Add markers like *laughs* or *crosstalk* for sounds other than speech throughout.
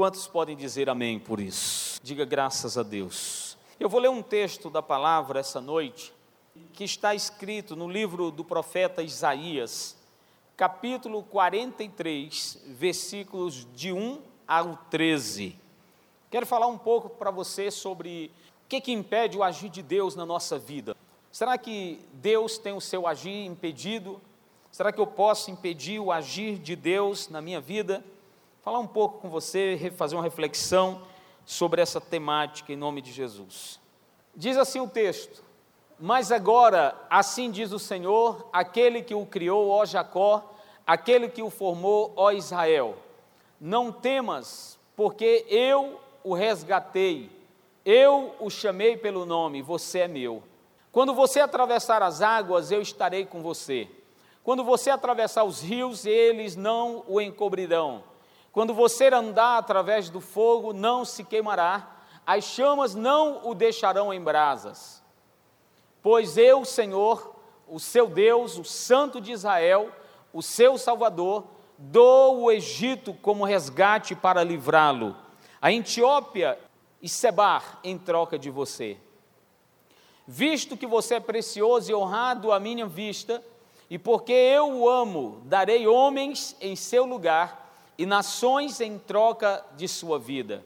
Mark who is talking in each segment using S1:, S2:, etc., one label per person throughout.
S1: Quantos podem dizer amém por isso? Diga graças a Deus. Eu vou ler um texto da palavra essa noite, que está escrito no livro do profeta Isaías, capítulo 43, versículos de 1 ao 13. Quero falar um pouco para você sobre o que, que impede o agir de Deus na nossa vida. Será que Deus tem o seu agir impedido? Será que eu posso impedir o agir de Deus na minha vida? Falar um pouco com você, fazer uma reflexão sobre essa temática em nome de Jesus. Diz assim o texto: Mas agora, assim diz o Senhor, aquele que o criou, ó Jacó, aquele que o formou, ó Israel: Não temas, porque eu o resgatei, eu o chamei pelo nome, você é meu. Quando você atravessar as águas, eu estarei com você. Quando você atravessar os rios, eles não o encobrirão. Quando você andar através do fogo, não se queimará, as chamas não o deixarão em brasas. Pois eu, Senhor, o seu Deus, o Santo de Israel, o seu Salvador, dou o Egito como resgate para livrá-lo a Etiópia e Sebar em troca de você. Visto que você é precioso e honrado à minha vista, e porque eu o amo, darei homens em seu lugar e nações em troca de sua vida.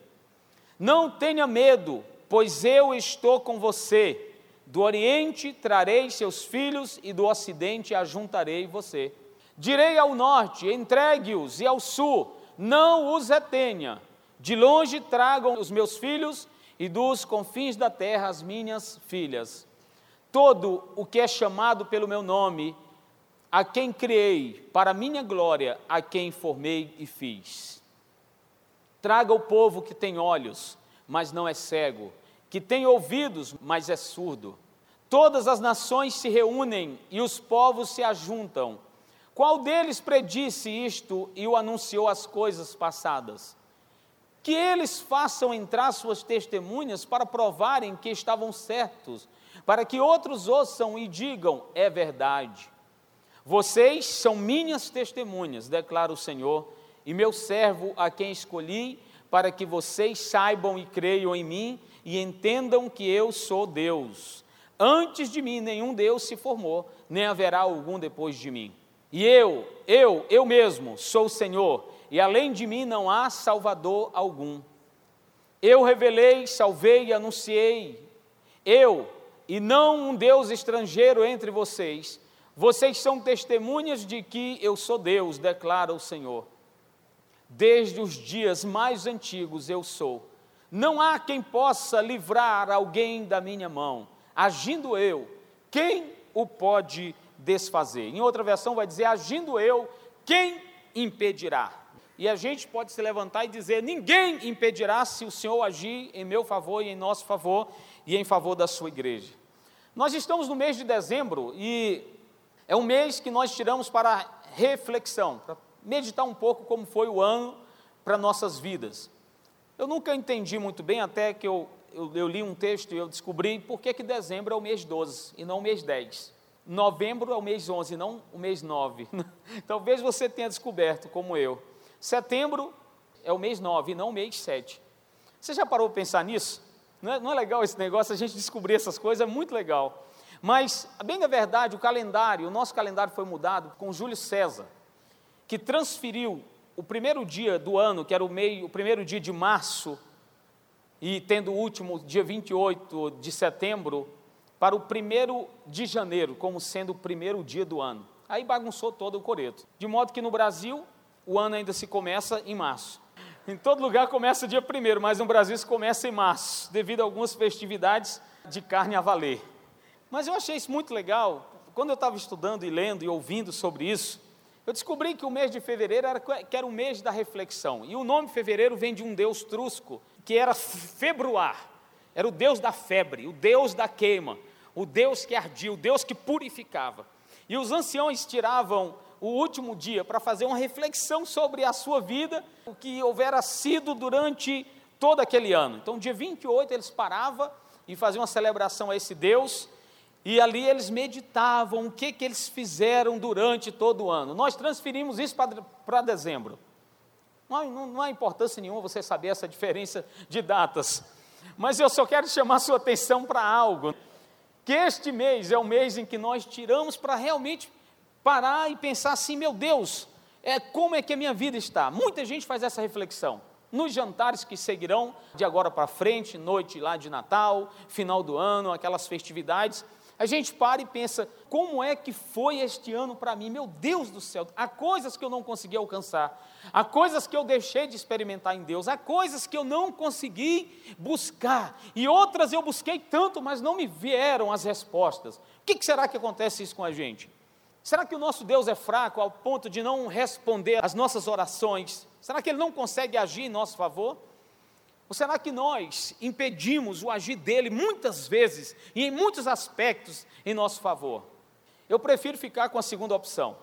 S1: Não tenha medo, pois eu estou com você. Do Oriente trarei seus filhos e do Ocidente ajuntarei você. Direi ao norte, entregue-os, e ao sul, não os retenha de longe tragam os meus filhos e dos confins da terra as minhas filhas. Todo o que é chamado pelo meu nome, a quem criei, para minha glória, a quem formei e fiz. Traga o povo que tem olhos, mas não é cego, que tem ouvidos, mas é surdo. Todas as nações se reúnem e os povos se ajuntam. Qual deles predisse isto e o anunciou as coisas passadas? que eles façam entrar suas testemunhas para provarem que estavam certos, para que outros ouçam e digam: é verdade. Vocês são minhas testemunhas, declara o Senhor, e meu servo a quem escolhi, para que vocês saibam e creiam em mim e entendam que eu sou Deus. Antes de mim nenhum Deus se formou, nem haverá algum depois de mim. E eu, eu, eu mesmo sou o Senhor e além de mim não há Salvador algum. Eu revelei, salvei e anunciei. Eu, e não um Deus estrangeiro entre vocês. Vocês são testemunhas de que eu sou Deus, declara o Senhor. Desde os dias mais antigos eu sou. Não há quem possa livrar alguém da minha mão. Agindo eu, quem o pode desfazer? Em outra versão vai dizer: agindo eu, quem impedirá? E a gente pode se levantar e dizer: ninguém impedirá se o Senhor agir em meu favor e em nosso favor e em favor da sua igreja. Nós estamos no mês de dezembro e é um mês que nós tiramos para reflexão, para meditar um pouco como foi o ano para nossas vidas. Eu nunca entendi muito bem, até que eu, eu, eu li um texto e eu descobri por que, que dezembro é o mês 12 e não o mês 10. Novembro é o mês 11, não o mês 9. *laughs* Talvez você tenha descoberto, como eu. Setembro é o mês 9 e não o mês 7. Você já parou para pensar nisso? Não é, não é legal esse negócio, a gente descobrir essas coisas, é muito legal. Mas, bem da verdade, o calendário, o nosso calendário foi mudado com Júlio César, que transferiu o primeiro dia do ano, que era o, meio, o primeiro dia de março, e tendo o último dia 28 de setembro, para o primeiro de janeiro, como sendo o primeiro dia do ano. Aí bagunçou todo o coreto. De modo que no Brasil, o ano ainda se começa em março. Em todo lugar começa dia 1 mas no Brasil se começa em março, devido a algumas festividades de carne a valer. Mas eu achei isso muito legal. Quando eu estava estudando e lendo e ouvindo sobre isso, eu descobri que o mês de fevereiro era, que era o mês da reflexão. E o nome fevereiro vem de um deus trusco, que era Februar. Era o deus da febre, o deus da queima, o deus que ardia, o deus que purificava. E os anciões tiravam o último dia para fazer uma reflexão sobre a sua vida, o que houvera sido durante todo aquele ano. Então, dia 28, eles paravam e faziam uma celebração a esse Deus, e ali eles meditavam o que, que eles fizeram durante todo o ano. Nós transferimos isso para, dezembro. Não há, não, não há importância nenhuma você saber essa diferença de datas. Mas eu só quero chamar sua atenção para algo. Que este mês é o mês em que nós tiramos para realmente parar e pensar assim, meu Deus, é, como é que a minha vida está? Muita gente faz essa reflexão. Nos jantares que seguirão de agora para frente, noite lá de Natal, final do ano, aquelas festividades, a gente para e pensa: como é que foi este ano para mim? Meu Deus do céu, há coisas que eu não consegui alcançar, há coisas que eu deixei de experimentar em Deus, há coisas que eu não consegui buscar, e outras eu busquei tanto, mas não me vieram as respostas. O que, que será que acontece isso com a gente? Será que o nosso Deus é fraco ao ponto de não responder às nossas orações? Será que Ele não consegue agir em nosso favor? Ou será que nós impedimos o agir dele muitas vezes e em muitos aspectos em nosso favor? Eu prefiro ficar com a segunda opção.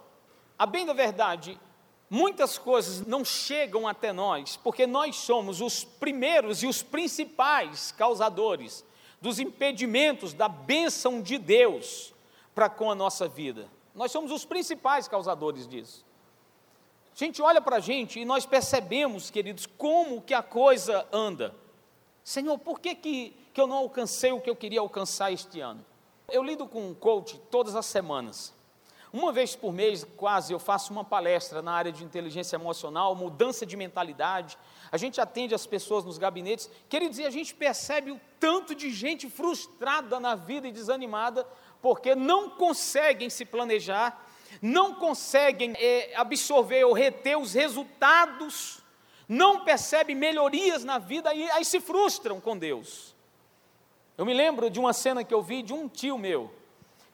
S1: A bem da verdade, muitas coisas não chegam até nós porque nós somos os primeiros e os principais causadores dos impedimentos da bênção de Deus para com a nossa vida. Nós somos os principais causadores disso. A gente olha para a gente e nós percebemos, queridos, como que a coisa anda. Senhor, por que, que, que eu não alcancei o que eu queria alcançar este ano? Eu lido com um coach todas as semanas. Uma vez por mês, quase, eu faço uma palestra na área de inteligência emocional, mudança de mentalidade. A gente atende as pessoas nos gabinetes. Queridos, e a gente percebe o tanto de gente frustrada na vida e desanimada, porque não conseguem se planejar não conseguem é, absorver ou reter os resultados, não percebem melhorias na vida e aí se frustram com Deus. Eu me lembro de uma cena que eu vi de um tio meu,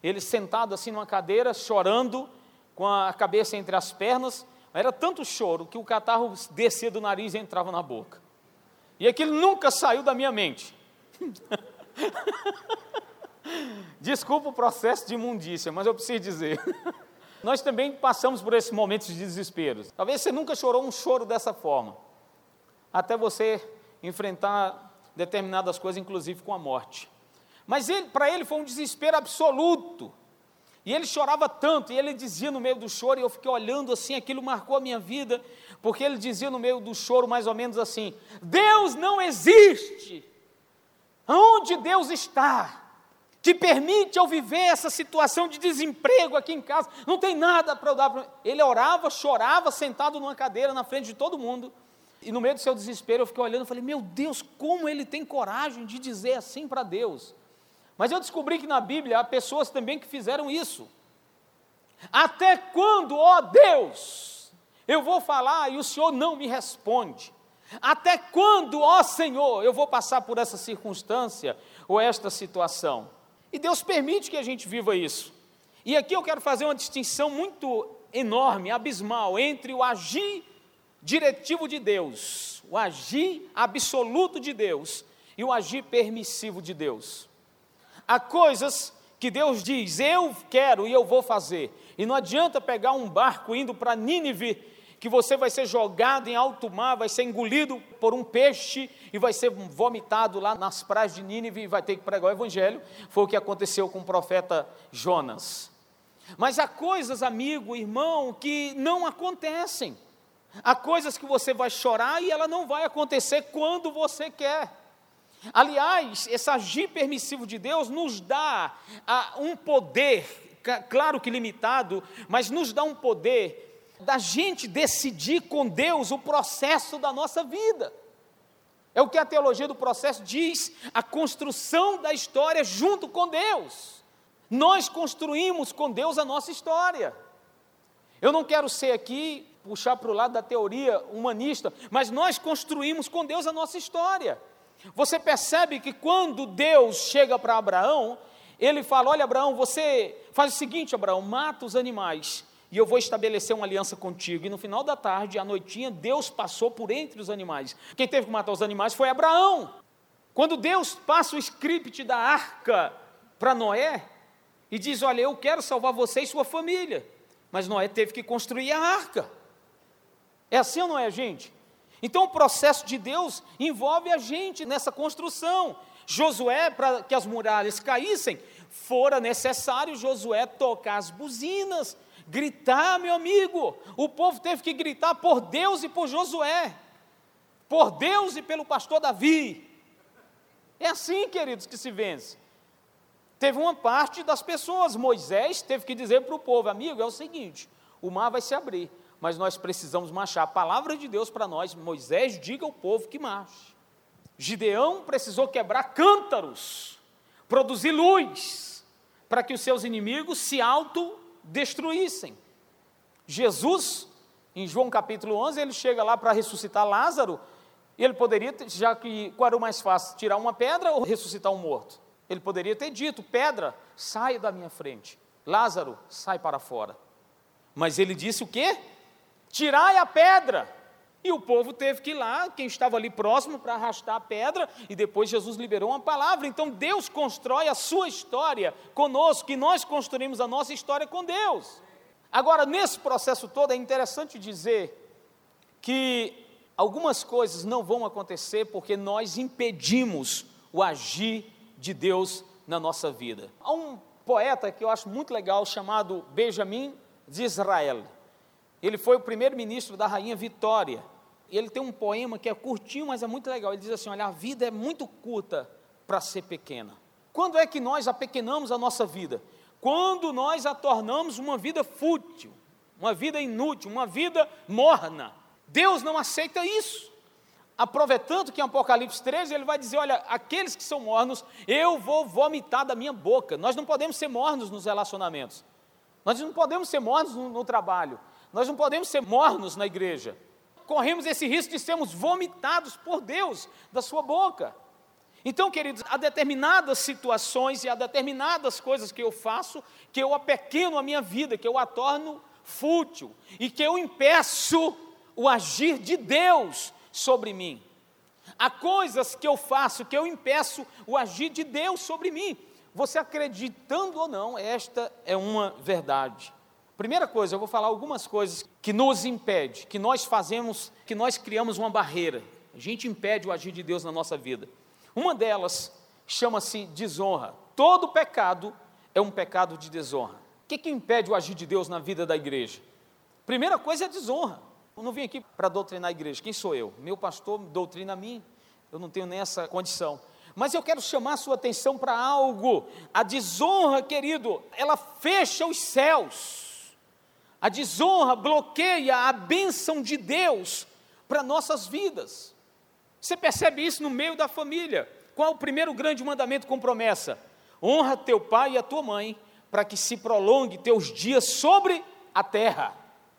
S1: ele sentado assim numa cadeira, chorando, com a cabeça entre as pernas, era tanto choro que o catarro descia do nariz e entrava na boca. E aquilo nunca saiu da minha mente. *laughs* Desculpa o processo de imundícia, mas eu preciso dizer. *laughs* Nós também passamos por esses momentos de desespero. Talvez você nunca chorou um choro dessa forma, até você enfrentar determinadas coisas, inclusive com a morte. Mas para ele foi um desespero absoluto. E ele chorava tanto, e ele dizia no meio do choro, e eu fiquei olhando assim, aquilo marcou a minha vida, porque ele dizia no meio do choro mais ou menos assim: Deus não existe. Onde Deus está? Que permite eu viver essa situação de desemprego aqui em casa, não tem nada para eu dar para ele. orava, chorava, sentado numa cadeira na frente de todo mundo. E no meio do seu desespero eu fiquei olhando e falei: Meu Deus, como ele tem coragem de dizer assim para Deus? Mas eu descobri que na Bíblia há pessoas também que fizeram isso. Até quando, ó Deus, eu vou falar e o Senhor não me responde? Até quando, ó Senhor, eu vou passar por essa circunstância ou esta situação? E Deus permite que a gente viva isso. E aqui eu quero fazer uma distinção muito enorme, abismal, entre o agir diretivo de Deus, o agir absoluto de Deus e o agir permissivo de Deus. Há coisas que Deus diz, eu quero e eu vou fazer. E não adianta pegar um barco indo para Nínive que você vai ser jogado em alto mar, vai ser engolido por um peixe e vai ser vomitado lá nas praias de Nínive e vai ter que pregar o evangelho. Foi o que aconteceu com o profeta Jonas. Mas há coisas, amigo, irmão, que não acontecem. Há coisas que você vai chorar e ela não vai acontecer quando você quer. Aliás, esse agir permissivo de Deus nos dá ah, um poder, claro que limitado, mas nos dá um poder da gente decidir com Deus o processo da nossa vida. É o que a teologia do processo diz, a construção da história junto com Deus. Nós construímos com Deus a nossa história. Eu não quero ser aqui, puxar para o lado da teoria humanista, mas nós construímos com Deus a nossa história. Você percebe que quando Deus chega para Abraão, ele fala: Olha, Abraão, você faz o seguinte, Abraão, mata os animais e eu vou estabelecer uma aliança contigo. E no final da tarde, à noitinha, Deus passou por entre os animais. Quem teve que matar os animais foi Abraão. Quando Deus passa o script da arca para Noé e diz: Olha, eu quero salvar você e sua família. Mas Noé teve que construir a arca. É assim ou não é, gente? Então o processo de Deus envolve a gente nessa construção. Josué, para que as muralhas caíssem, fora necessário Josué tocar as buzinas Gritar, meu amigo. O povo teve que gritar por Deus e por Josué, por Deus e pelo pastor Davi. É assim, queridos, que se vence. Teve uma parte das pessoas, Moisés teve que dizer para o povo: amigo, é o seguinte, o mar vai se abrir, mas nós precisamos marchar. A palavra de Deus para nós, Moisés, diga ao povo que marche. Gideão precisou quebrar cântaros, produzir luz, para que os seus inimigos se autodestruíssem. Jesus, em João capítulo 11, ele chega lá para ressuscitar Lázaro, ele poderia, já que qual era o mais fácil, tirar uma pedra ou ressuscitar um morto? Ele poderia ter dito: pedra, sai da minha frente. Lázaro, sai para fora. Mas ele disse o quê? Tirai a pedra. E o povo teve que ir lá, quem estava ali próximo, para arrastar a pedra, e depois Jesus liberou uma palavra. Então Deus constrói a sua história conosco, e nós construímos a nossa história com Deus. Agora, nesse processo todo, é interessante dizer que algumas coisas não vão acontecer porque nós impedimos o agir de Deus na nossa vida. Há um poeta que eu acho muito legal chamado Benjamin de Israel. Ele foi o primeiro-ministro da rainha Vitória ele tem um poema que é curtinho, mas é muito legal. Ele diz assim: Olha, a vida é muito curta para ser pequena. Quando é que nós apequenamos a nossa vida? Quando nós a tornamos uma vida fútil, uma vida inútil, uma vida morna. Deus não aceita isso. Aproveitando que em Apocalipse 13 ele vai dizer: Olha, aqueles que são mornos, eu vou vomitar da minha boca. Nós não podemos ser mornos nos relacionamentos, nós não podemos ser mornos no, no trabalho, nós não podemos ser mornos na igreja corremos esse risco de sermos vomitados por Deus da sua boca. Então, queridos, há determinadas situações e há determinadas coisas que eu faço que eu apequeno a minha vida, que eu a torno fútil e que eu impeço o agir de Deus sobre mim. Há coisas que eu faço que eu impeço o agir de Deus sobre mim. Você acreditando ou não, esta é uma verdade. Primeira coisa, eu vou falar algumas coisas que nos impede, que nós fazemos, que nós criamos uma barreira. A gente impede o agir de Deus na nossa vida. Uma delas chama-se desonra. Todo pecado é um pecado de desonra. O que, que impede o agir de Deus na vida da igreja? Primeira coisa é desonra. Eu não vim aqui para doutrinar a igreja. Quem sou eu? Meu pastor doutrina a mim. Eu não tenho nem essa condição. Mas eu quero chamar a sua atenção para algo. A desonra, querido, ela fecha os céus. A desonra bloqueia a bênção de Deus para nossas vidas. Você percebe isso no meio da família. Qual o primeiro grande mandamento com promessa? Honra teu pai e a tua mãe, para que se prolongue teus dias sobre a terra.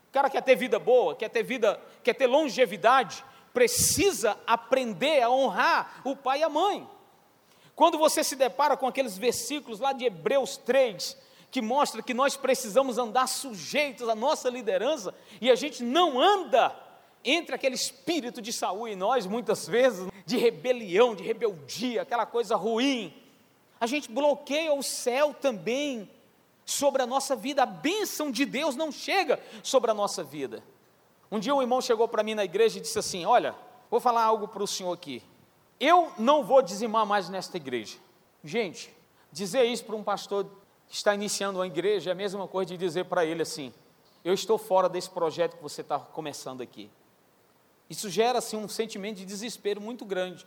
S1: O cara quer ter vida boa, quer ter vida, quer ter longevidade, precisa aprender a honrar o pai e a mãe. Quando você se depara com aqueles versículos lá de Hebreus 3, que mostra que nós precisamos andar sujeitos à nossa liderança e a gente não anda entre aquele espírito de Saul em nós, muitas vezes, de rebelião, de rebeldia, aquela coisa ruim. A gente bloqueia o céu também sobre a nossa vida, a bênção de Deus não chega sobre a nossa vida. Um dia um irmão chegou para mim na igreja e disse assim: Olha, vou falar algo para o senhor aqui. Eu não vou dizimar mais nesta igreja. Gente, dizer isso para um pastor está iniciando uma igreja é a mesma coisa de dizer para ele assim: eu estou fora desse projeto que você está começando aqui. Isso gera assim um sentimento de desespero muito grande.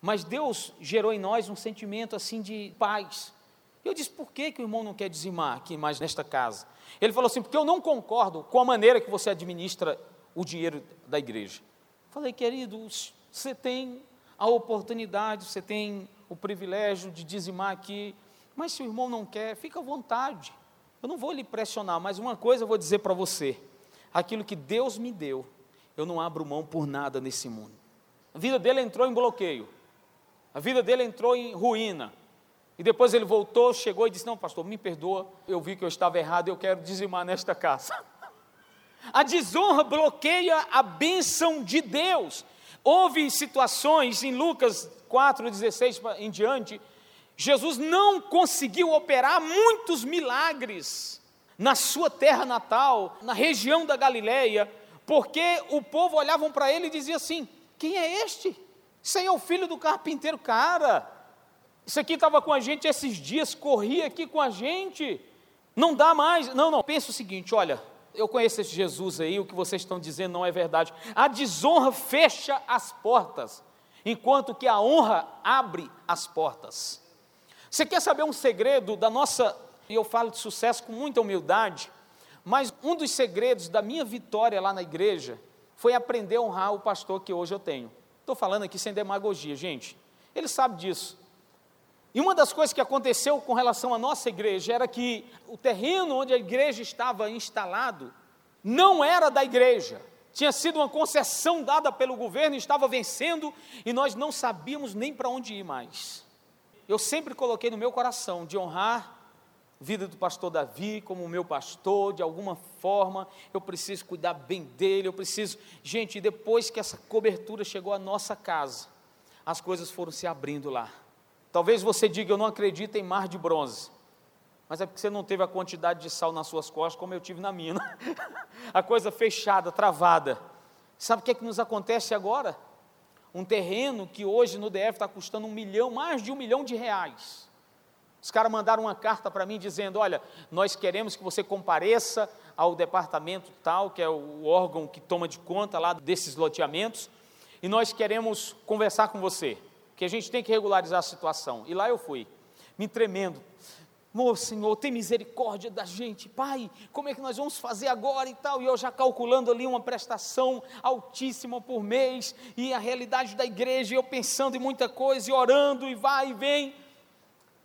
S1: Mas Deus gerou em nós um sentimento assim de paz. Eu disse: por que, que o irmão não quer dizimar aqui mais nesta casa? Ele falou assim: porque eu não concordo com a maneira que você administra o dinheiro da igreja. Falei, querido, você tem a oportunidade, você tem o privilégio de dizimar aqui mas se o irmão não quer, fica à vontade. Eu não vou lhe pressionar, mas uma coisa eu vou dizer para você: aquilo que Deus me deu, eu não abro mão por nada nesse mundo. A vida dele entrou em bloqueio, a vida dele entrou em ruína. E depois ele voltou, chegou e disse: Não, pastor, me perdoa, eu vi que eu estava errado, eu quero dizimar nesta casa. *laughs* A desonra bloqueia a bênção de Deus. Houve situações em Lucas 4,16 em diante, Jesus não conseguiu operar muitos milagres na sua terra natal, na região da Galileia, porque o povo olhavam para ele e dizia assim: Quem é este? Isso é o filho do carpinteiro, cara. Isso aqui estava com a gente esses dias, corria aqui com a gente. Não dá mais. Não, não. Pensa o seguinte: olha, eu conheço esse Jesus aí, o que vocês estão dizendo não é verdade. A desonra fecha as portas, enquanto que a honra abre as portas. Você quer saber um segredo da nossa, e eu falo de sucesso com muita humildade, mas um dos segredos da minha vitória lá na igreja foi aprender a honrar o pastor que hoje eu tenho. Estou falando aqui sem demagogia, gente. Ele sabe disso. E uma das coisas que aconteceu com relação à nossa igreja era que o terreno onde a igreja estava instalado não era da igreja. Tinha sido uma concessão dada pelo governo, estava vencendo e nós não sabíamos nem para onde ir mais. Eu sempre coloquei no meu coração de honrar a vida do pastor Davi como meu pastor, de alguma forma, eu preciso cuidar bem dele, eu preciso. Gente, depois que essa cobertura chegou à nossa casa, as coisas foram se abrindo lá. Talvez você diga, eu não acredito em mar de bronze. Mas é porque você não teve a quantidade de sal nas suas costas como eu tive na minha. *laughs* a coisa fechada, travada. Sabe o que, é que nos acontece agora? Um terreno que hoje no DF está custando um milhão, mais de um milhão de reais. Os caras mandaram uma carta para mim dizendo: olha, nós queremos que você compareça ao departamento tal, que é o órgão que toma de conta lá desses loteamentos, e nós queremos conversar com você que a gente tem que regularizar a situação. E lá eu fui, me tremendo. Meu Senhor, tem misericórdia da gente, Pai, como é que nós vamos fazer agora e tal? E eu já calculando ali uma prestação altíssima por mês, e a realidade da igreja, e eu pensando em muita coisa, e orando, e vai e vem.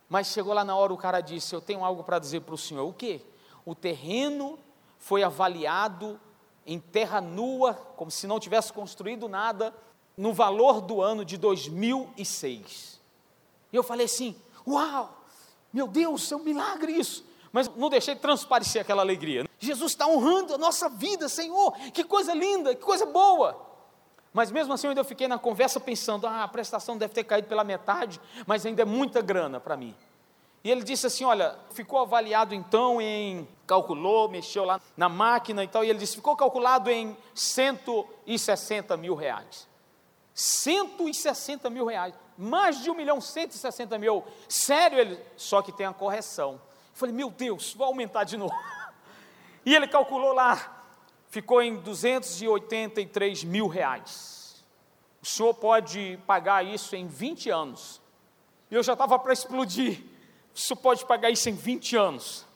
S1: Mas chegou lá na hora, o cara disse: Eu tenho algo para dizer para o senhor. O quê? O terreno foi avaliado em terra nua, como se não tivesse construído nada, no valor do ano de 2006. E eu falei assim: Uau, meu Deus, é um milagre isso. Mas não deixei transparecer aquela alegria. Jesus está honrando a nossa vida, Senhor, que coisa linda, que coisa boa. Mas mesmo assim eu ainda fiquei na conversa pensando: ah, a prestação deve ter caído pela metade, mas ainda é muita grana para mim. E ele disse assim: olha, ficou avaliado então em. calculou, mexeu lá na máquina e tal, e ele disse: ficou calculado em 160 mil reais. 160 mil reais, mais de 1 milhão 160 mil. Sério, ele, só que tem a correção. Eu falei, meu Deus, vou aumentar de novo. E ele calculou lá, ficou em 283 mil reais. O senhor pode pagar isso em 20 anos. Eu já estava para explodir. O senhor pode pagar isso em 20 anos.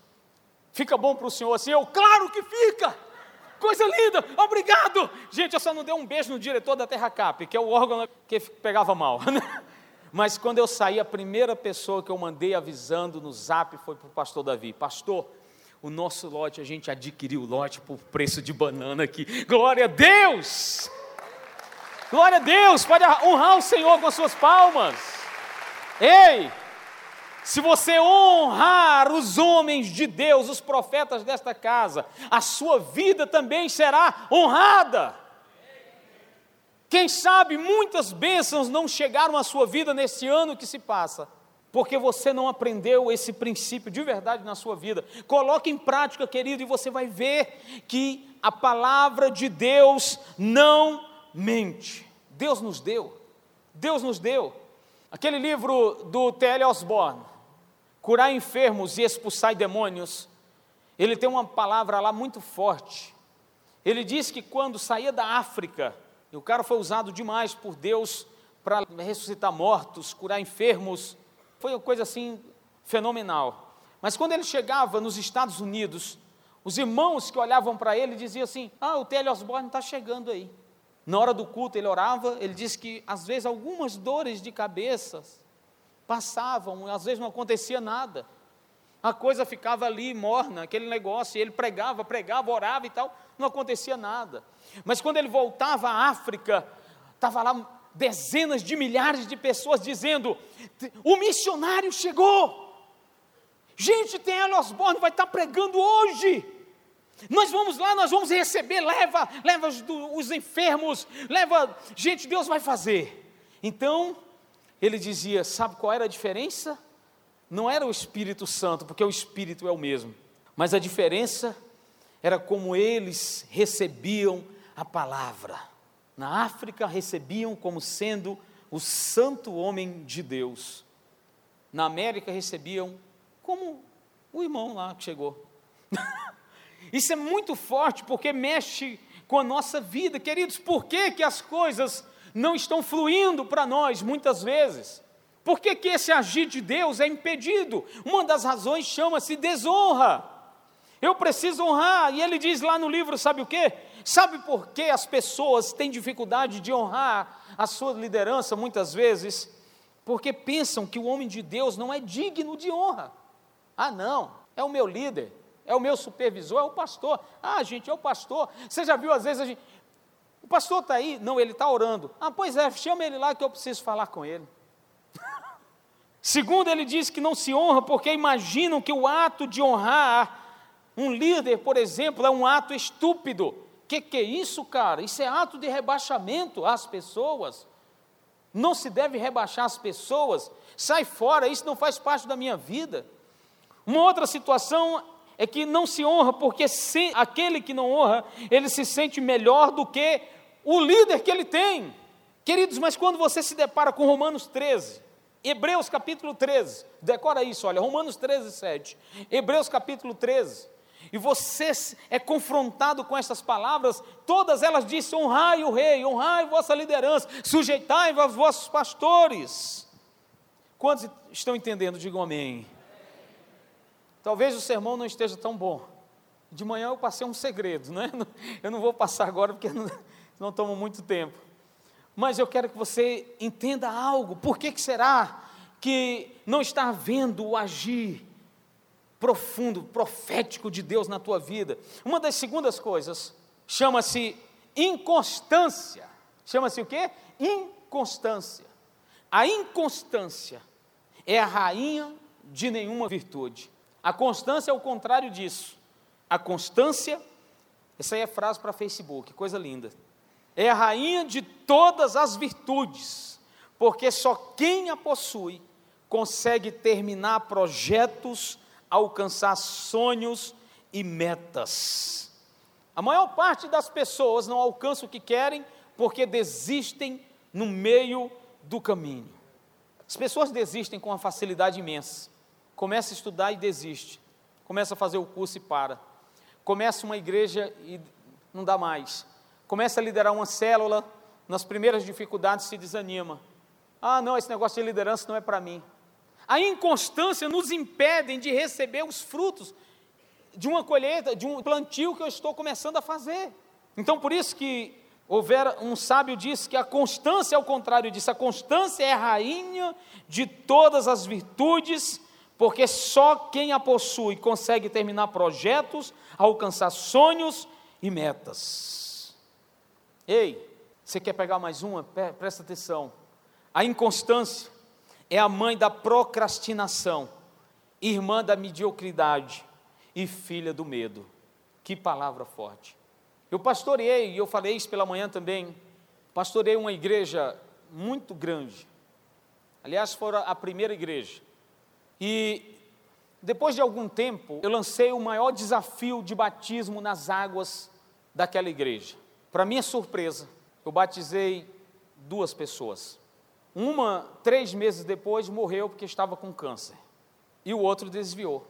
S1: Fica bom para o senhor assim? Eu, claro que fica! Coisa linda, obrigado. Gente, eu só não dei um beijo no diretor da Terra Cap, que é o órgão que pegava mal. *laughs* Mas quando eu saí, a primeira pessoa que eu mandei avisando no zap foi para o pastor Davi: Pastor, o nosso lote, a gente adquiriu o lote por preço de banana aqui. Glória a Deus! Glória a Deus! Pode honrar o Senhor com as suas palmas. Ei! Se você honrar os homens de Deus, os profetas desta casa, a sua vida também será honrada. Quem sabe muitas bênçãos não chegaram à sua vida nesse ano que se passa, porque você não aprendeu esse princípio de verdade na sua vida. Coloque em prática, querido, e você vai ver que a palavra de Deus não mente. Deus nos deu, Deus nos deu. Aquele livro do T.L. Osborne, Curar enfermos e expulsar demônios, ele tem uma palavra lá muito forte. Ele diz que quando saía da África, e o cara foi usado demais por Deus para ressuscitar mortos, curar enfermos, foi uma coisa assim fenomenal. Mas quando ele chegava nos Estados Unidos, os irmãos que olhavam para ele diziam assim: Ah, o T.L. Osborne está chegando aí. Na hora do culto ele orava, ele disse que às vezes algumas dores de cabeça passavam, às vezes não acontecia nada. A coisa ficava ali morna, aquele negócio, e ele pregava, pregava, orava e tal, não acontecia nada. Mas quando ele voltava à África, estava lá dezenas de milhares de pessoas dizendo: o missionário chegou. Gente, tem Elo Osborne, vai estar pregando hoje. Nós vamos lá, nós vamos receber, leva, leva os, os enfermos, leva, gente, Deus vai fazer. Então, ele dizia: sabe qual era a diferença? Não era o Espírito Santo, porque o Espírito é o mesmo, mas a diferença era como eles recebiam a palavra. Na África recebiam como sendo o santo homem de Deus. Na América recebiam como O irmão lá que chegou. *laughs* Isso é muito forte porque mexe com a nossa vida. Queridos, por que, que as coisas não estão fluindo para nós muitas vezes? Por que, que esse agir de Deus é impedido? Uma das razões chama-se desonra. Eu preciso honrar, e ele diz lá no livro: sabe o que? Sabe por que as pessoas têm dificuldade de honrar a sua liderança muitas vezes? Porque pensam que o homem de Deus não é digno de honra. Ah, não, é o meu líder, é o meu supervisor, é o pastor. Ah, gente, é o pastor. Você já viu às vezes a gente. O pastor está aí? Não, ele está orando. Ah, pois é, chama ele lá que eu preciso falar com ele. *laughs* Segundo, ele diz que não se honra porque imaginam que o ato de honrar um líder, por exemplo, é um ato estúpido. Que, que é isso, cara? Isso é ato de rebaixamento às pessoas. Não se deve rebaixar as pessoas. Sai fora, isso não faz parte da minha vida. Uma outra situação é que não se honra porque se, aquele que não honra, ele se sente melhor do que o líder que ele tem. Queridos, mas quando você se depara com Romanos 13, Hebreus capítulo 13, decora isso, olha, Romanos 13, 7, Hebreus capítulo 13, e você é confrontado com essas palavras, todas elas dizem: honrai o rei, honrai vossa liderança, sujeitai aos vossos pastores. Quantos estão entendendo? Digam amém. Talvez o sermão não esteja tão bom. De manhã eu passei um segredo, né? *laughs* Eu não vou passar agora porque não, *laughs* não toma muito tempo. Mas eu quero que você entenda algo. Por que, que será que não está havendo o agir profundo, profético de Deus na tua vida. Uma das segundas coisas chama-se inconstância. Chama-se o quê? Inconstância. A inconstância é a rainha de nenhuma virtude. A constância é o contrário disso. A constância, essa aí é frase para Facebook, coisa linda. É a rainha de todas as virtudes, porque só quem a possui consegue terminar projetos alcançar sonhos e metas. A maior parte das pessoas não alcança o que querem porque desistem no meio do caminho. As pessoas desistem com uma facilidade imensa. Começa a estudar e desiste. Começa a fazer o curso e para. Começa uma igreja e não dá mais. Começa a liderar uma célula, nas primeiras dificuldades se desanima. Ah, não, esse negócio de liderança não é para mim. A inconstância nos impede de receber os frutos de uma colheita, de um plantio que eu estou começando a fazer. Então, por isso que houver um sábio disse que a constância é o contrário disso. A constância é a rainha de todas as virtudes, porque só quem a possui consegue terminar projetos, alcançar sonhos e metas. Ei, você quer pegar mais uma? Presta atenção. A inconstância é a mãe da procrastinação, irmã da mediocridade e filha do medo. Que palavra forte. Eu pastoreei, e eu falei isso pela manhã também, pastoreei uma igreja muito grande. Aliás, foi a primeira igreja. E depois de algum tempo, eu lancei o maior desafio de batismo nas águas daquela igreja. Para minha surpresa, eu batizei duas pessoas. Uma, três meses depois, morreu porque estava com câncer. E o outro desviou.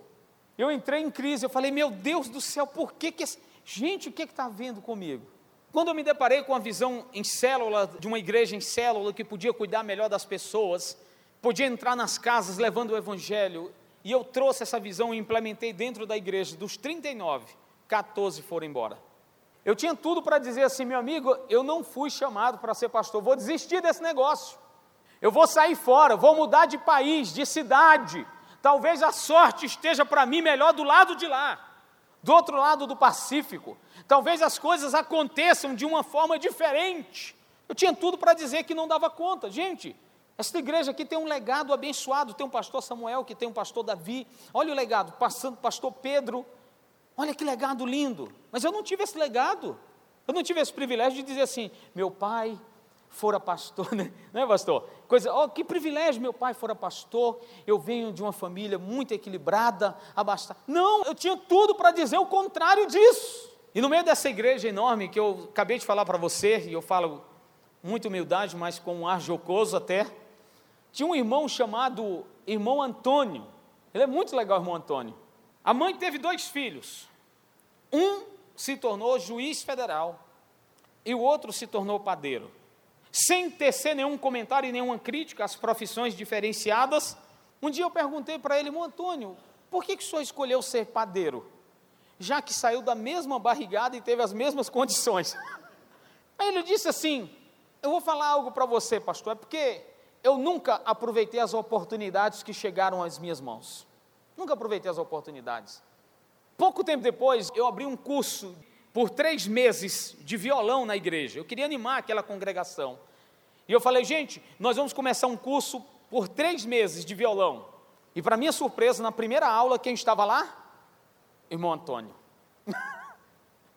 S1: Eu entrei em crise, eu falei, meu Deus do céu, por que que... Esse... Gente, o que está vendo comigo? Quando eu me deparei com a visão em célula, de uma igreja em célula, que podia cuidar melhor das pessoas, podia entrar nas casas levando o evangelho, e eu trouxe essa visão e implementei dentro da igreja, dos 39, 14 foram embora. Eu tinha tudo para dizer assim, meu amigo, eu não fui chamado para ser pastor, vou desistir desse negócio. Eu vou sair fora, vou mudar de país, de cidade. Talvez a sorte esteja para mim melhor do lado de lá, do outro lado do Pacífico. Talvez as coisas aconteçam de uma forma diferente. Eu tinha tudo para dizer que não dava conta. Gente, esta igreja aqui tem um legado abençoado. Tem um pastor Samuel, que tem um pastor Davi. Olha o legado, passando pastor Pedro. Olha que legado lindo. Mas eu não tive esse legado. Eu não tive esse privilégio de dizer assim: meu pai fora pastor, *laughs* né? não é pastor? Coisa, oh, que privilégio, meu pai fora pastor, eu venho de uma família muito equilibrada, abastada. Não, eu tinha tudo para dizer o contrário disso. E no meio dessa igreja enorme que eu acabei de falar para você, e eu falo muito humildade, mas com um ar jocoso até, tinha um irmão chamado irmão Antônio. Ele é muito legal, irmão Antônio. A mãe teve dois filhos. Um se tornou juiz federal e o outro se tornou padeiro. Sem tecer nenhum comentário e nenhuma crítica às profissões diferenciadas, um dia eu perguntei para ele, irmão Antônio, por que, que o senhor escolheu ser padeiro? Já que saiu da mesma barrigada e teve as mesmas condições. Aí ele disse assim: Eu vou falar algo para você, pastor, é porque eu nunca aproveitei as oportunidades que chegaram às minhas mãos. Nunca aproveitei as oportunidades. Pouco tempo depois, eu abri um curso por três meses de violão na igreja. Eu queria animar aquela congregação. E eu falei, gente, nós vamos começar um curso por três meses de violão. E para minha surpresa, na primeira aula, quem estava lá? Irmão Antônio. *laughs*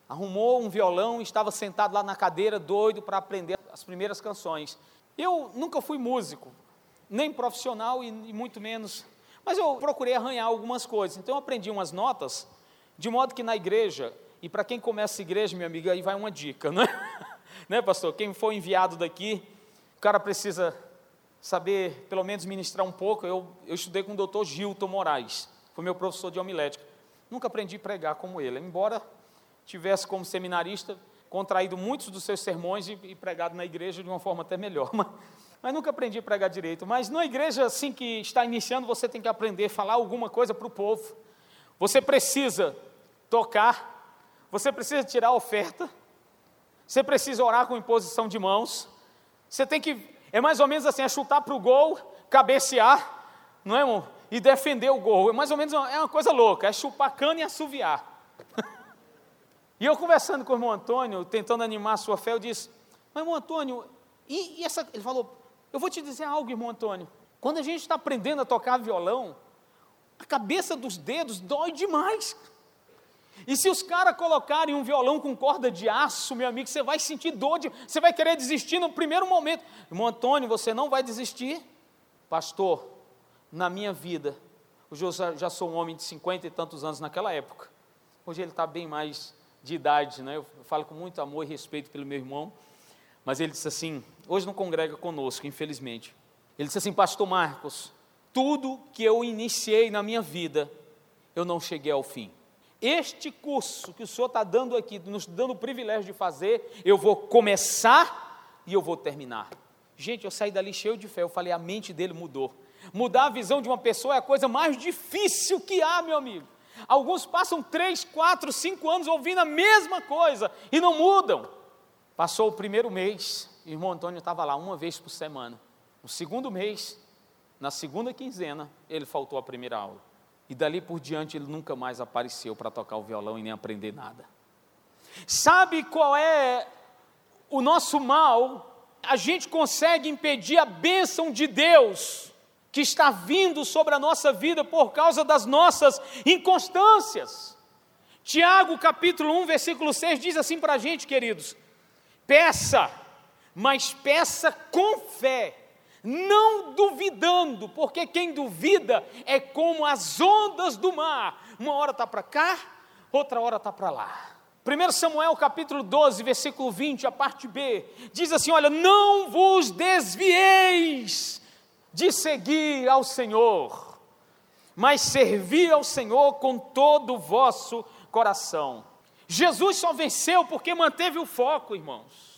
S1: Arrumou um violão, estava sentado lá na cadeira, doido para aprender as primeiras canções. Eu nunca fui músico, nem profissional e, e muito menos. Mas eu procurei arranhar algumas coisas. Então eu aprendi umas notas de modo que na igreja, e para quem começa igreja, minha amiga, aí vai uma dica, *laughs* né? né, pastor? Quem for enviado daqui, o cara precisa saber, pelo menos ministrar um pouco. Eu, eu estudei com o doutor Gilton Moraes, foi meu professor de homilética. Nunca aprendi a pregar como ele, embora tivesse como seminarista contraído muitos dos seus sermões e, e pregado na igreja de uma forma até melhor, *laughs* mas, mas nunca aprendi a pregar direito. Mas na igreja, assim que está iniciando, você tem que aprender a falar alguma coisa para o povo. Você precisa tocar, você precisa tirar a oferta, você precisa orar com imposição de mãos, você tem que, é mais ou menos assim, é chutar para o gol, cabecear, não é, irmão? E defender o gol. É mais ou menos, uma, é uma coisa louca, é chupar cana e assoviar. E eu conversando com o irmão Antônio, tentando animar a sua fé, eu disse, mas irmão Antônio, e, e essa, ele falou, eu vou te dizer algo, irmão Antônio, quando a gente está aprendendo a tocar violão, a cabeça dos dedos dói demais. E se os caras colocarem um violão com corda de aço, meu amigo, você vai sentir dor, de, você vai querer desistir no primeiro momento. Irmão Antônio, você não vai desistir? Pastor, na minha vida, hoje eu já sou um homem de cinquenta e tantos anos naquela época. Hoje ele está bem mais de idade, né? Eu falo com muito amor e respeito pelo meu irmão. Mas ele disse assim: hoje não congrega conosco, infelizmente. Ele disse assim, Pastor Marcos, tudo que eu iniciei na minha vida, eu não cheguei ao fim. Este curso que o Senhor está dando aqui, nos dando o privilégio de fazer, eu vou começar e eu vou terminar. Gente, eu saí dali cheio de fé, eu falei, a mente dele mudou. Mudar a visão de uma pessoa é a coisa mais difícil que há, meu amigo. Alguns passam três, quatro, cinco anos ouvindo a mesma coisa e não mudam. Passou o primeiro mês, o irmão Antônio estava lá uma vez por semana. O segundo mês, na segunda quinzena, ele faltou a primeira aula. E dali por diante ele nunca mais apareceu para tocar o violão e nem aprender nada. Sabe qual é o nosso mal? A gente consegue impedir a bênção de Deus que está vindo sobre a nossa vida por causa das nossas inconstâncias. Tiago capítulo 1, versículo 6 diz assim para a gente, queridos: peça, mas peça com fé não duvidando, porque quem duvida é como as ondas do mar, uma hora está para cá, outra hora está para lá. 1 Samuel capítulo 12, versículo 20, a parte B, diz assim: Olha, não vos desvieis de seguir ao Senhor, mas servi ao Senhor com todo o vosso coração. Jesus só venceu porque manteve o foco, irmãos.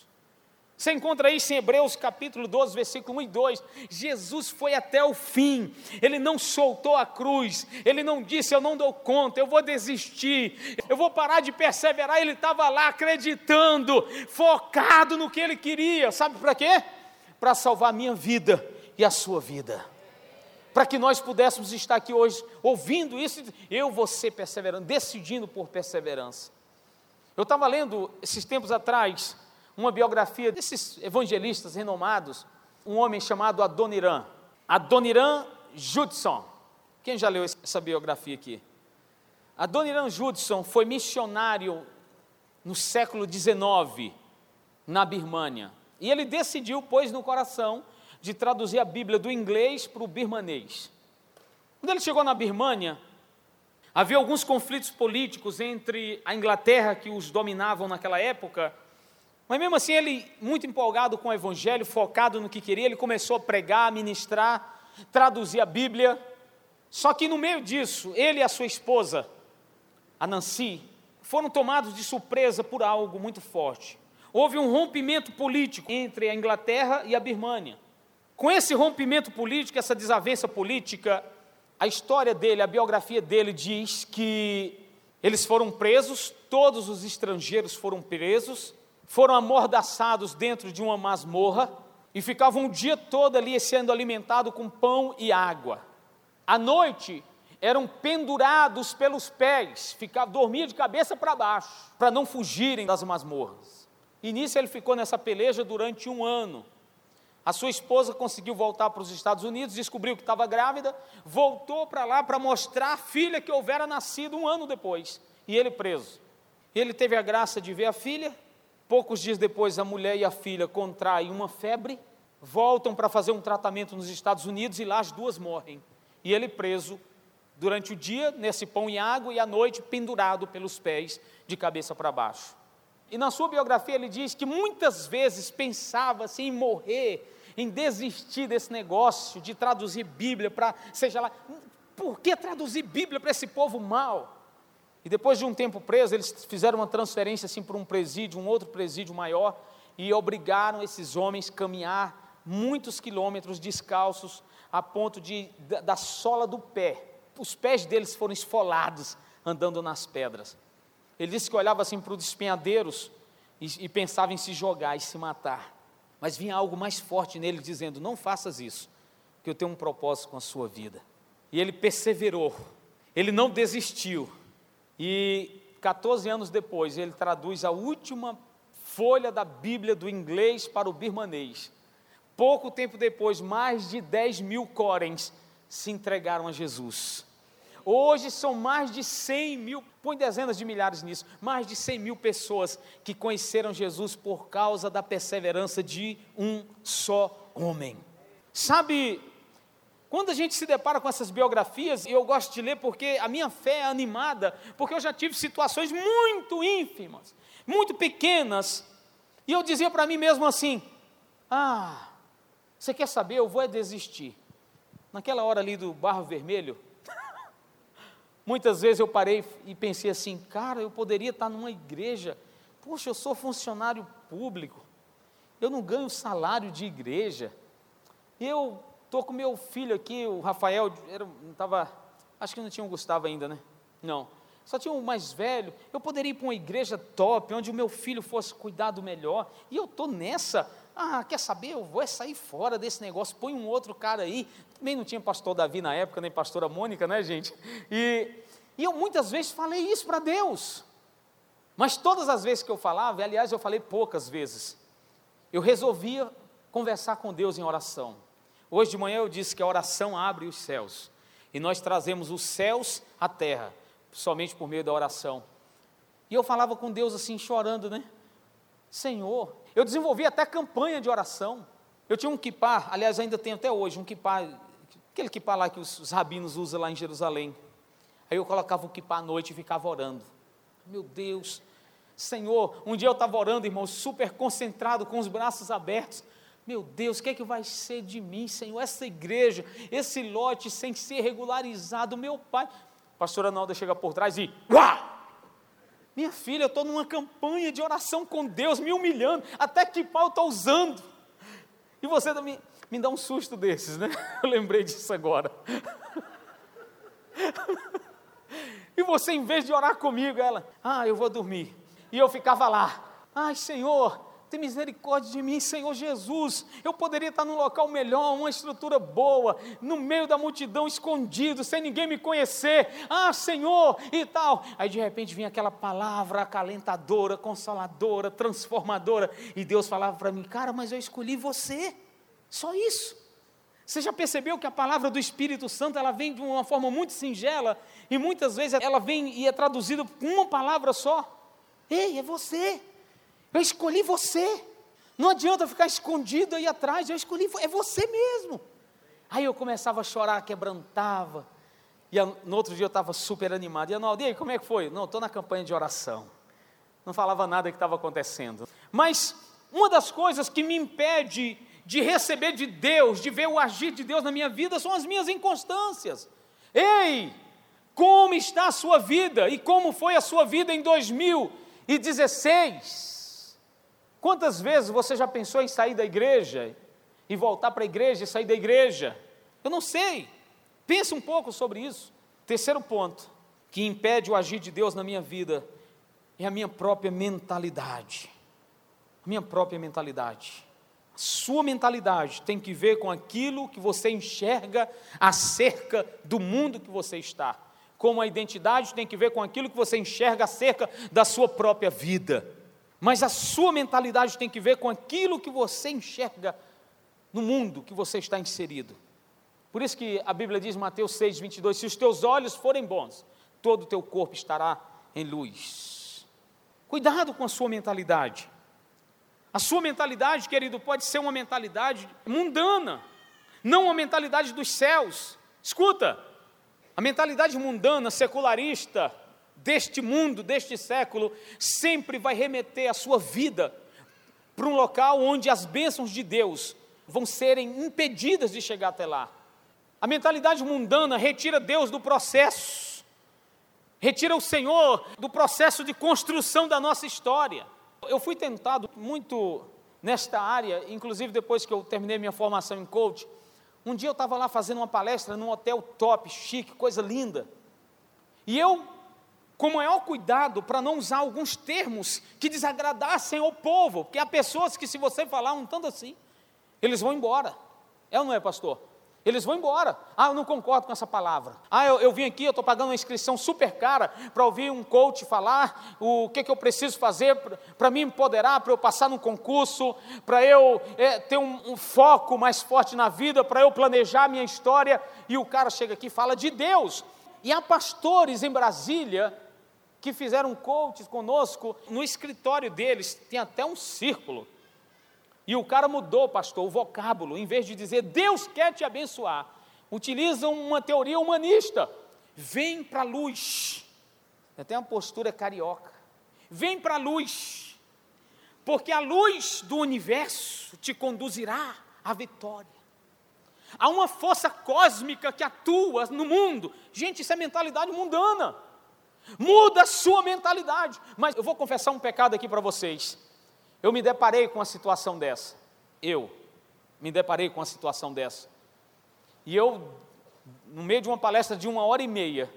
S1: Você encontra isso em Hebreus capítulo 12, versículo 1 e 2. Jesus foi até o fim, ele não soltou a cruz, ele não disse: Eu não dou conta, eu vou desistir, eu vou parar de perseverar. Ele estava lá acreditando, focado no que ele queria, sabe para quê? Para salvar a minha vida e a sua vida. Para que nós pudéssemos estar aqui hoje ouvindo isso, eu ser perseverando, decidindo por perseverança. Eu estava lendo esses tempos atrás uma biografia desses evangelistas renomados, um homem chamado Adoniran. Adoniran Judson. Quem já leu essa biografia aqui? Adoniran Judson foi missionário no século XIX na Birmânia. E ele decidiu, pôs no coração, de traduzir a Bíblia do inglês para o birmanês. Quando ele chegou na Birmânia, havia alguns conflitos políticos entre a Inglaterra, que os dominavam naquela época, mas mesmo assim, ele, muito empolgado com o Evangelho, focado no que queria, ele começou a pregar, a ministrar, traduzir a Bíblia. Só que no meio disso, ele e a sua esposa a Nancy, foram tomados de surpresa por algo muito forte. Houve um rompimento político entre a Inglaterra e a Birmânia. Com esse rompimento político, essa desavença política, a história dele, a biografia dele diz que eles foram presos, todos os estrangeiros foram presos, foram amordaçados dentro de uma masmorra e ficavam o dia todo ali sendo alimentados com pão e água. À noite, eram pendurados pelos pés, ficavam, dormiam de cabeça para baixo, para não fugirem das masmorras. E nisso ele ficou nessa peleja durante um ano. A sua esposa conseguiu voltar para os Estados Unidos, descobriu que estava grávida, voltou para lá para mostrar a filha que houvera nascido um ano depois, e ele preso. Ele teve a graça de ver a filha, poucos dias depois a mulher e a filha contraem uma febre, voltam para fazer um tratamento nos Estados Unidos e lá as duas morrem. E ele preso durante o dia nesse pão e água e à noite pendurado pelos pés de cabeça para baixo. E na sua biografia ele diz que muitas vezes pensava assim, em morrer, em desistir desse negócio de traduzir Bíblia para, seja lá, por que traduzir Bíblia para esse povo mal? E depois de um tempo preso, eles fizeram uma transferência assim para um presídio, um outro presídio maior, e obrigaram esses homens a caminhar muitos quilômetros descalços, a ponto de da, da sola do pé os pés deles foram esfolados andando nas pedras. Ele disse que olhava assim para os despenhadeiros e, e pensava em se jogar e se matar. Mas vinha algo mais forte nele dizendo: Não faças isso, que eu tenho um propósito com a sua vida. E ele perseverou, ele não desistiu. E 14 anos depois, ele traduz a última folha da Bíblia do inglês para o birmanês. Pouco tempo depois, mais de 10 mil corens se entregaram a Jesus. Hoje são mais de 100 mil, põe dezenas de milhares nisso, mais de 100 mil pessoas que conheceram Jesus por causa da perseverança de um só homem. Sabe, quando a gente se depara com essas biografias, e eu gosto de ler porque a minha fé é animada, porque eu já tive situações muito ínfimas, muito pequenas, e eu dizia para mim mesmo assim: Ah, você quer saber? Eu vou é desistir. Naquela hora ali do barro vermelho, muitas vezes eu parei e pensei assim, cara, eu poderia estar numa igreja, poxa, eu sou funcionário público, eu não ganho salário de igreja, eu estou com meu filho aqui, o Rafael, era, estava, acho que não tinha o Gustavo ainda, né? Não, só tinha um mais velho, eu poderia ir para uma igreja top, onde o meu filho fosse cuidado melhor, e eu estou nessa, ah, quer saber? Eu vou é sair fora desse negócio, põe um outro cara aí. Também não tinha pastor Davi na época, nem pastora Mônica, né, gente? E, e eu muitas vezes falei isso para Deus. Mas todas as vezes que eu falava, aliás eu falei poucas vezes, eu resolvia conversar com Deus em oração. Hoje de manhã eu disse que a oração abre os céus. E nós trazemos os céus à terra, somente por meio da oração. E eu falava com Deus assim, chorando, né? Senhor, eu desenvolvi até campanha de oração. Eu tinha um kipá, aliás, ainda tenho até hoje, um kipá, aquele kipá lá que os, os rabinos usam lá em Jerusalém. Aí eu colocava o kipá à noite e ficava orando. Meu Deus, Senhor, um dia eu estava orando, irmão, super concentrado, com os braços abertos. Meu Deus, o que é que vai ser de mim, Senhor? Essa igreja, esse lote sem ser regularizado, meu pai. A pastora Nalda chega por trás e. Uá! Minha filha, eu estou numa campanha de oração com Deus, me humilhando, até que pau estou usando. E você me, me dá um susto desses, né? *laughs* Eu lembrei disso agora. *laughs* E você, em vez de orar comigo, ela, ah, eu vou dormir. E eu ficava lá, ai Senhor, misericórdia de mim, Senhor Jesus. Eu poderia estar num local melhor, uma estrutura boa, no meio da multidão, escondido, sem ninguém me conhecer. Ah, Senhor, e tal. Aí de repente vinha aquela palavra acalentadora, consoladora, transformadora. E Deus falava para mim, cara, mas eu escolhi você. Só isso. Você já percebeu que a palavra do Espírito Santo ela vem de uma forma muito singela e muitas vezes ela vem e é traduzida com uma palavra só. Ei, é você. Eu escolhi você. Não adianta ficar escondido aí atrás. Eu escolhi, é você mesmo. Aí eu começava a chorar, quebrantava. E no outro dia eu estava super animado. E Arnaldo, aí, como é que foi? Não, estou na campanha de oração. Não falava nada que estava acontecendo. Mas uma das coisas que me impede de receber de Deus, de ver o agir de Deus na minha vida, são as minhas inconstâncias. Ei, Como está a sua vida e como foi a sua vida em 2016? Quantas vezes você já pensou em sair da igreja e voltar para a igreja e sair da igreja? Eu não sei. Pense um pouco sobre isso. Terceiro ponto que impede o agir de Deus na minha vida é a minha própria mentalidade. A minha própria mentalidade. A sua mentalidade tem que ver com aquilo que você enxerga acerca do mundo que você está como a identidade tem que ver com aquilo que você enxerga acerca da sua própria vida. Mas a sua mentalidade tem que ver com aquilo que você enxerga no mundo que você está inserido. Por isso que a Bíblia diz, Mateus 6, 22, se os teus olhos forem bons, todo o teu corpo estará em luz. Cuidado com a sua mentalidade. A sua mentalidade, querido, pode ser uma mentalidade mundana, não uma mentalidade dos céus. Escuta, a mentalidade mundana, secularista, deste mundo, deste século, sempre vai remeter a sua vida para um local onde as bênçãos de Deus vão serem impedidas de chegar até lá. A mentalidade mundana retira Deus do processo, retira o Senhor do processo de construção da nossa história. Eu fui tentado muito nesta área, inclusive depois que eu terminei minha formação em coach, um dia eu estava lá fazendo uma palestra num hotel top, chique, coisa linda. E eu, com maior cuidado para não usar alguns termos que desagradassem ao povo, porque há pessoas que, se você falar um tanto assim, eles vão embora. É ou não é, pastor? Eles vão embora. Ah, eu não concordo com essa palavra. Ah, eu, eu vim aqui, eu estou pagando uma inscrição super cara para ouvir um coach falar o que, que eu preciso fazer para me empoderar, para eu passar num concurso, para eu é, ter um, um foco mais forte na vida, para eu planejar a minha história. E o cara chega aqui e fala de Deus. E há pastores em Brasília que fizeram coaches conosco, no escritório deles tem até um círculo e o cara mudou, pastor, o vocábulo, em vez de dizer Deus quer te abençoar, utilizam uma teoria humanista. Vem para a luz. Até uma postura carioca. Vem para a luz. Porque a luz do universo te conduzirá à vitória. Há uma força cósmica que atua no mundo. Gente, isso é mentalidade mundana. Muda a sua mentalidade. Mas eu vou confessar um pecado aqui para vocês. Eu me deparei com uma situação dessa. Eu me deparei com uma situação dessa. E eu, no meio de uma palestra de uma hora e meia,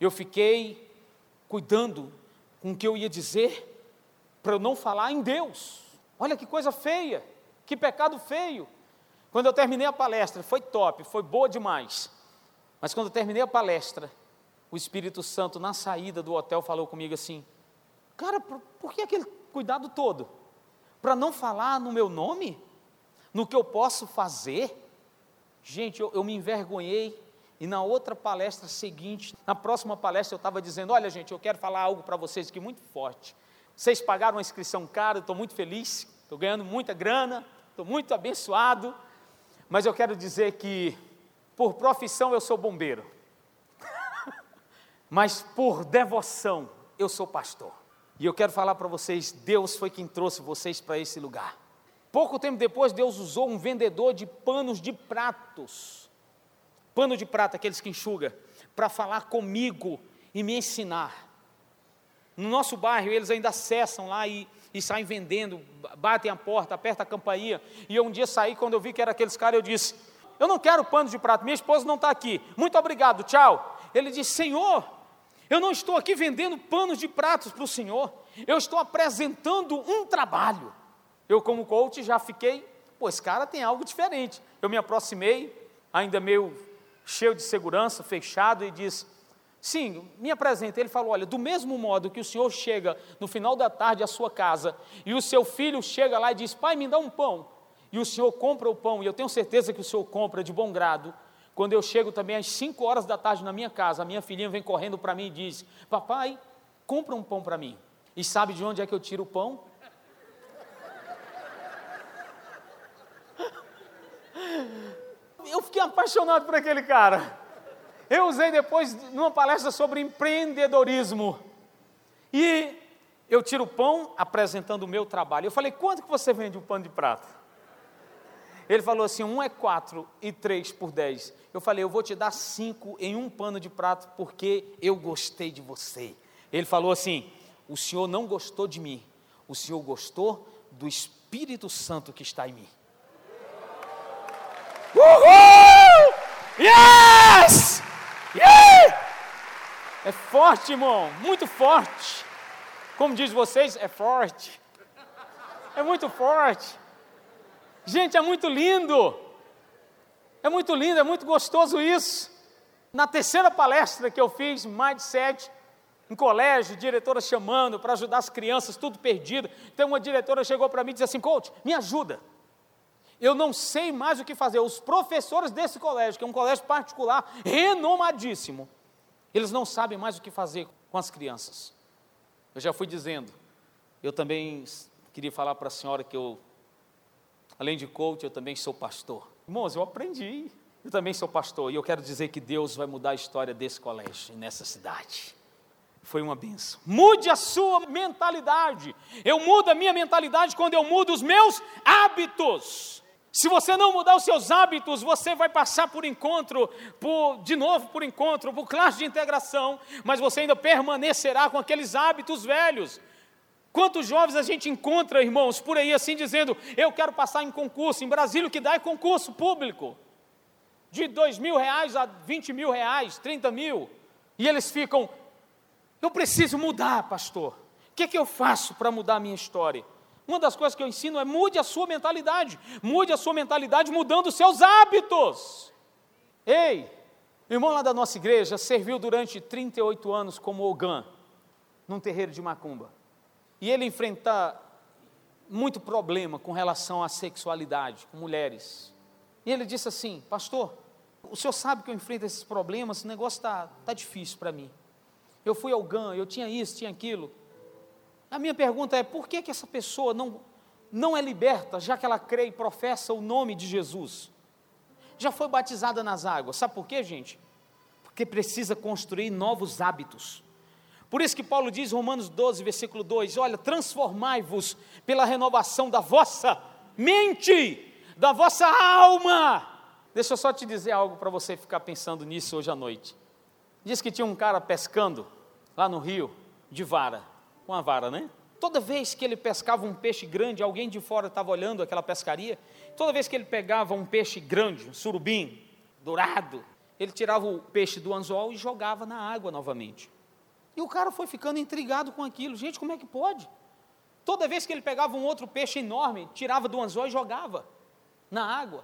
S1: eu fiquei cuidando com o que eu ia dizer para eu não falar em Deus. Olha que coisa feia, que pecado feio. Quando eu terminei a palestra, foi top, foi boa demais. Mas quando eu terminei a palestra, o Espírito Santo, na saída do hotel, falou comigo assim: Cara, por, por que aquele cuidado todo? Para não falar no meu nome? No que eu posso fazer? Gente, eu, eu me envergonhei. E na outra palestra seguinte, na próxima palestra, eu estava dizendo: Olha, gente, eu quero falar algo para vocês aqui muito forte. Vocês pagaram uma inscrição cara, estou muito feliz, estou ganhando muita grana, estou muito abençoado. Mas eu quero dizer que, por profissão, eu sou bombeiro. Mas por devoção, eu sou pastor. E eu quero falar para vocês: Deus foi quem trouxe vocês para esse lugar. Pouco tempo depois, Deus usou um vendedor de panos de pratos, pano de prata, aqueles que enxuga, para falar comigo e me ensinar. No nosso bairro, eles ainda acessam lá e, e saem vendendo, batem a porta, apertam a campainha. E eu um dia saí, quando eu vi que era aqueles caras, eu disse: Eu não quero pano de prato, minha esposa não está aqui. Muito obrigado, tchau. Ele disse: Senhor, eu não estou aqui vendendo panos de pratos para o Senhor, eu estou apresentando um trabalho. Eu, como coach, já fiquei, pô, esse cara tem algo diferente. Eu me aproximei, ainda meio cheio de segurança, fechado, e disse: Sim, me apresenta. Ele falou: Olha, do mesmo modo que o senhor chega no final da tarde à sua casa e o seu filho chega lá e diz: Pai, me dá um pão. E o senhor compra o pão, e eu tenho certeza que o senhor compra de bom grado. Quando eu chego também às 5 horas da tarde na minha casa, a minha filhinha vem correndo para mim e diz: Papai, compra um pão para mim. E sabe de onde é que eu tiro o pão? Eu fiquei apaixonado por aquele cara. Eu usei depois numa palestra sobre empreendedorismo. E eu tiro o pão apresentando o meu trabalho. Eu falei: quanto que você vende um pano de prata? Ele falou assim: um é quatro e três por dez. Eu falei: eu vou te dar cinco em um pano de prato porque eu gostei de você. Ele falou assim: o senhor não gostou de mim, o senhor gostou do Espírito Santo que está em mim. Uhul! Yes! Yeah! É forte, irmão, muito forte. Como diz vocês, é forte. É muito forte. Gente, é muito lindo. É muito lindo, é muito gostoso isso. Na terceira palestra que eu fiz, Mindset, em colégio, diretora chamando para ajudar as crianças, tudo perdido. Então uma diretora chegou para mim e disse assim: Coach, me ajuda. Eu não sei mais o que fazer. Os professores desse colégio, que é um colégio particular, renomadíssimo, eles não sabem mais o que fazer com as crianças. Eu já fui dizendo, eu também queria falar para a senhora que eu, além de coach, eu também sou pastor. Irmãos, eu aprendi. Eu também sou pastor e eu quero dizer que Deus vai mudar a história desse colégio, nessa cidade. Foi uma benção. Mude a sua mentalidade. Eu mudo a minha mentalidade quando eu mudo os meus hábitos. Se você não mudar os seus hábitos, você vai passar por encontro, por, de novo por encontro, por classe de integração, mas você ainda permanecerá com aqueles hábitos velhos. Quantos jovens a gente encontra, irmãos, por aí assim dizendo: Eu quero passar em concurso. Em Brasília, o que dá é concurso público, de dois mil reais a vinte mil reais, trinta mil, e eles ficam: Eu preciso mudar, pastor. O que, é que eu faço para mudar a minha história? Uma das coisas que eu ensino é mude a sua mentalidade. Mude a sua mentalidade mudando os seus hábitos. Ei, irmão lá da nossa igreja serviu durante 38 anos como Ogã, num terreiro de macumba. E ele enfrenta muito problema com relação à sexualidade, com mulheres. E ele disse assim: Pastor, o senhor sabe que eu enfrento esses problemas, esse negócio está tá difícil para mim. Eu fui ao GAN, eu tinha isso, tinha aquilo. A minha pergunta é: por que, que essa pessoa não, não é liberta, já que ela crê e professa o nome de Jesus? Já foi batizada nas águas. Sabe por quê, gente? Porque precisa construir novos hábitos. Por isso que Paulo diz, Romanos 12, versículo 2: Olha, transformai-vos pela renovação da vossa mente, da vossa alma. Deixa eu só te dizer algo para você ficar pensando nisso hoje à noite. Diz que tinha um cara pescando lá no rio de vara com a vara, né? Toda vez que ele pescava um peixe grande, alguém de fora estava olhando aquela pescaria. Toda vez que ele pegava um peixe grande, um surubim, dourado, ele tirava o peixe do anzol e jogava na água novamente. E o cara foi ficando intrigado com aquilo. Gente, como é que pode? Toda vez que ele pegava um outro peixe enorme, tirava do anzol e jogava na água.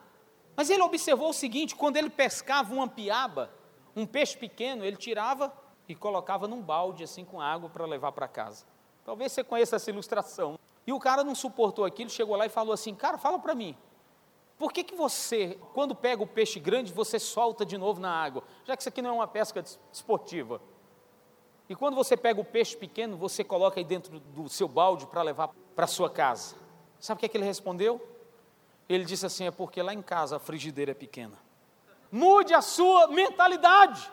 S1: Mas ele observou o seguinte: quando ele pescava uma piaba, um peixe pequeno, ele tirava e colocava num balde assim com água para levar para casa. Talvez você conheça essa ilustração. E o cara não suportou aquilo, chegou lá e falou assim: Cara, fala para mim, por que, que você, quando pega o peixe grande, você solta de novo na água? Já que isso aqui não é uma pesca esportiva. E quando você pega o peixe pequeno, você coloca aí dentro do seu balde para levar para sua casa. Sabe o que, é que ele respondeu? Ele disse assim: É porque lá em casa a frigideira é pequena. Mude a sua mentalidade.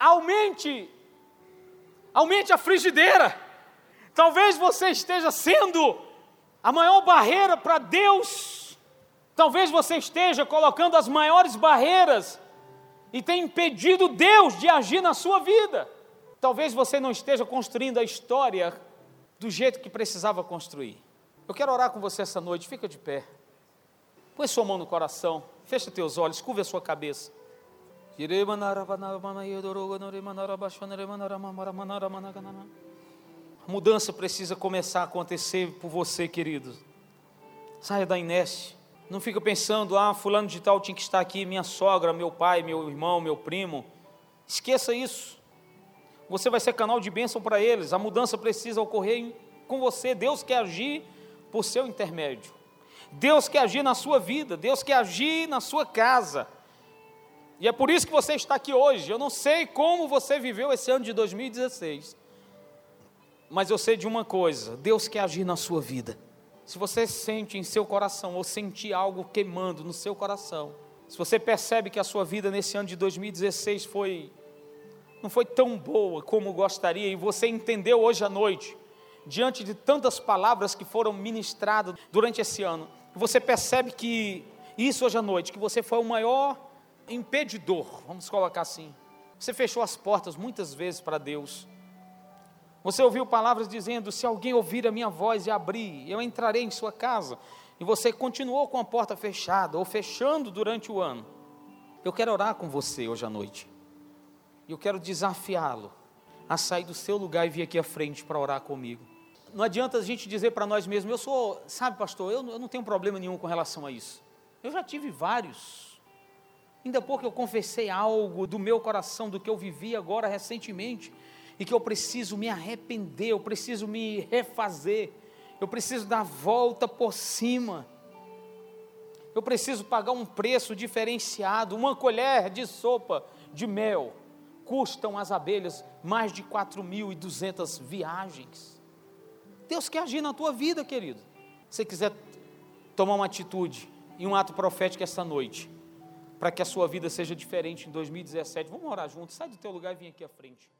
S1: Aumente, aumente a frigideira. Talvez você esteja sendo a maior barreira para Deus. Talvez você esteja colocando as maiores barreiras e tenha impedido Deus de agir na sua vida. Talvez você não esteja construindo a história do jeito que precisava construir. Eu quero orar com você essa noite, fica de pé. Põe sua mão no coração, fecha teus olhos, curva a sua cabeça. A mudança precisa começar a acontecer por você, querido. Saia da inércia. Não fica pensando, ah, fulano de tal tinha que estar aqui, minha sogra, meu pai, meu irmão, meu primo. Esqueça isso. Você vai ser canal de bênção para eles. A mudança precisa ocorrer com você. Deus quer agir por seu intermédio. Deus quer agir na sua vida. Deus quer agir na sua casa. E é por isso que você está aqui hoje. Eu não sei como você viveu esse ano de 2016 mas eu sei de uma coisa: Deus quer agir na sua vida. Se você sente em seu coração, ou sentir algo queimando no seu coração, se você percebe que a sua vida nesse ano de 2016 foi não foi tão boa como gostaria, e você entendeu hoje à noite, diante de tantas palavras que foram ministradas durante esse ano, você percebe que isso hoje à noite, que você foi o maior impedidor, vamos colocar assim. Você fechou as portas muitas vezes para Deus. Você ouviu palavras dizendo: se alguém ouvir a minha voz e abrir, eu entrarei em sua casa. E você continuou com a porta fechada ou fechando durante o ano. Eu quero orar com você hoje à noite. E eu quero desafiá-lo a sair do seu lugar e vir aqui à frente para orar comigo. Não adianta a gente dizer para nós mesmos, eu sou, sabe, pastor, eu, eu não tenho problema nenhum com relação a isso. Eu já tive vários. Ainda pouco eu confessei algo do meu coração, do que eu vivi agora recentemente, e que eu preciso me arrepender, eu preciso me refazer, eu preciso dar volta por cima. Eu preciso pagar um preço diferenciado, uma colher de sopa de mel custam as abelhas mais de 4.200 viagens. Deus quer agir na tua vida, querido. Se você quiser tomar uma atitude e um ato profético esta noite, para que a sua vida seja diferente em 2017, vamos orar juntos. Sai do teu lugar e vem aqui à frente.